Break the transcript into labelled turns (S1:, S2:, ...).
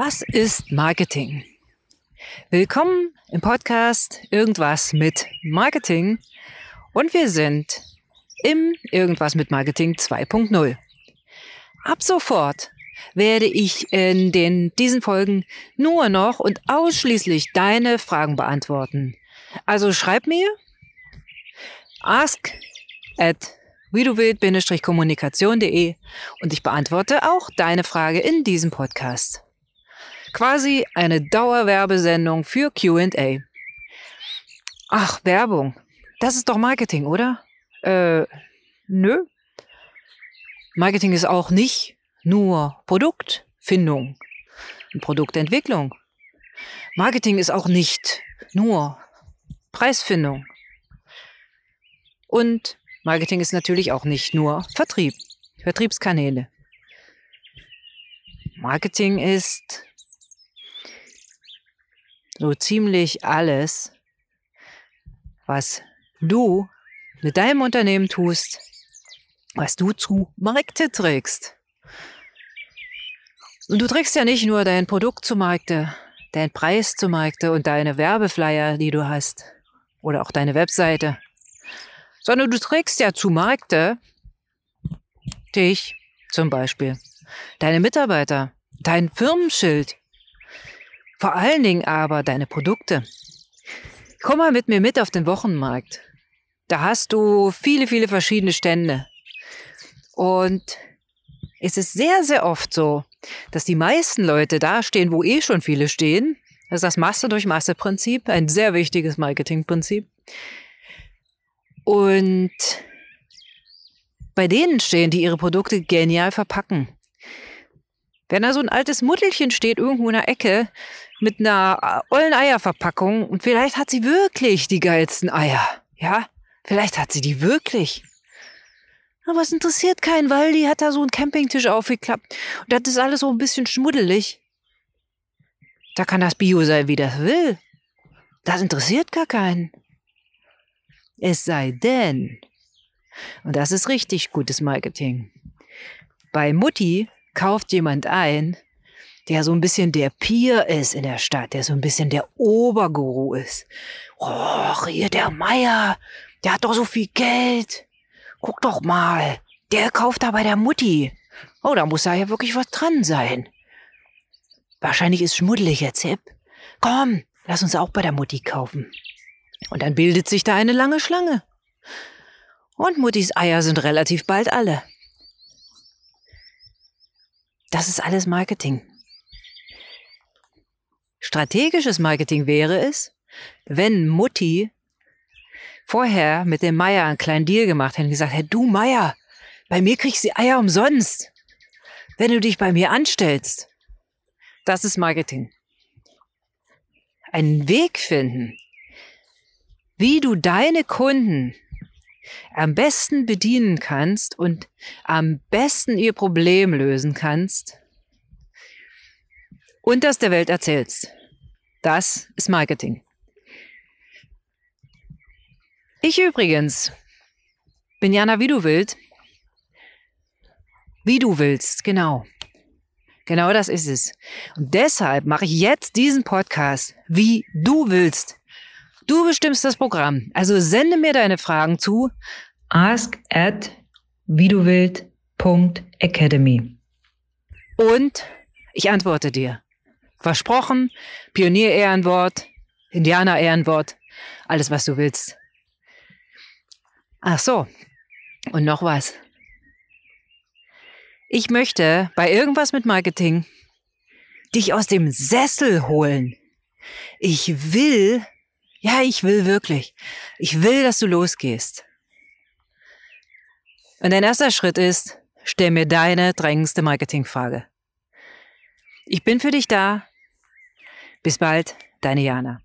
S1: Was ist Marketing? Willkommen im Podcast Irgendwas mit Marketing und wir sind im Irgendwas mit Marketing 2.0. Ab sofort werde ich in den, diesen Folgen nur noch und ausschließlich deine Fragen beantworten. Also schreib mir ask at videowild-kommunikation.de und ich beantworte auch deine Frage in diesem Podcast. Quasi eine Dauerwerbesendung für QA. Ach, Werbung. Das ist doch Marketing, oder? Äh, nö. Marketing ist auch nicht nur Produktfindung und Produktentwicklung. Marketing ist auch nicht nur Preisfindung. Und Marketing ist natürlich auch nicht nur Vertrieb, Vertriebskanäle. Marketing ist so ziemlich alles, was du mit deinem Unternehmen tust, was du zu Markte trägst. Und du trägst ja nicht nur dein Produkt zu Markte, deinen Preis zu Markte und deine Werbeflyer, die du hast, oder auch deine Webseite, sondern du trägst ja zu Markte dich zum Beispiel, deine Mitarbeiter, dein Firmenschild, vor allen Dingen aber deine Produkte. Komm mal mit mir mit auf den Wochenmarkt. Da hast du viele, viele verschiedene Stände. Und es ist sehr, sehr oft so, dass die meisten Leute da stehen, wo eh schon viele stehen. Das ist das Masse durch Masse Prinzip, ein sehr wichtiges Marketingprinzip. Und bei denen stehen, die ihre Produkte genial verpacken. Wenn da so ein altes Muttelchen steht irgendwo in der Ecke mit einer äh, ollen Eierverpackung und vielleicht hat sie wirklich die geilsten Eier. Ja, vielleicht hat sie die wirklich. Aber es interessiert keinen, weil die hat da so einen Campingtisch aufgeklappt und das ist alles so ein bisschen schmuddelig. Da kann das Bio sein, wie das will. Das interessiert gar keinen. Es sei denn, und das ist richtig gutes Marketing. Bei Mutti kauft jemand ein, der so ein bisschen der Pier ist in der Stadt, der so ein bisschen der Oberguru ist. Och, hier der Meier, der hat doch so viel Geld. Guck doch mal, der kauft da bei der Mutti. Oh, da muss da ja wirklich was dran sein. Wahrscheinlich ist schmuddelig jetzt hip. Komm, lass uns auch bei der Mutti kaufen. Und dann bildet sich da eine lange Schlange. Und Muttis Eier sind relativ bald alle. Das ist alles Marketing. Strategisches Marketing wäre es, wenn Mutti vorher mit dem Meier einen kleinen Deal gemacht hätte und gesagt, hey du Meier, bei mir kriegst du Eier umsonst, wenn du dich bei mir anstellst. Das ist Marketing. Einen Weg finden, wie du deine Kunden am besten bedienen kannst und am besten ihr Problem lösen kannst und das der Welt erzählst. Das ist Marketing. Ich übrigens bin Jana, wie du willst. Wie du willst, genau. Genau das ist es. Und deshalb mache ich jetzt diesen Podcast, wie du willst. Du bestimmst das Programm. Also sende mir deine Fragen zu ask at widuwild.academy. Und ich antworte dir. Versprochen, Pionier-Ehrenwort, Indianer-Ehrenwort, alles was du willst. Ach so, und noch was. Ich möchte bei irgendwas mit Marketing dich aus dem Sessel holen. Ich will ja, ich will wirklich. Ich will, dass du losgehst. Und dein erster Schritt ist, stell mir deine drängendste Marketingfrage. Ich bin für dich da. Bis bald, deine Jana.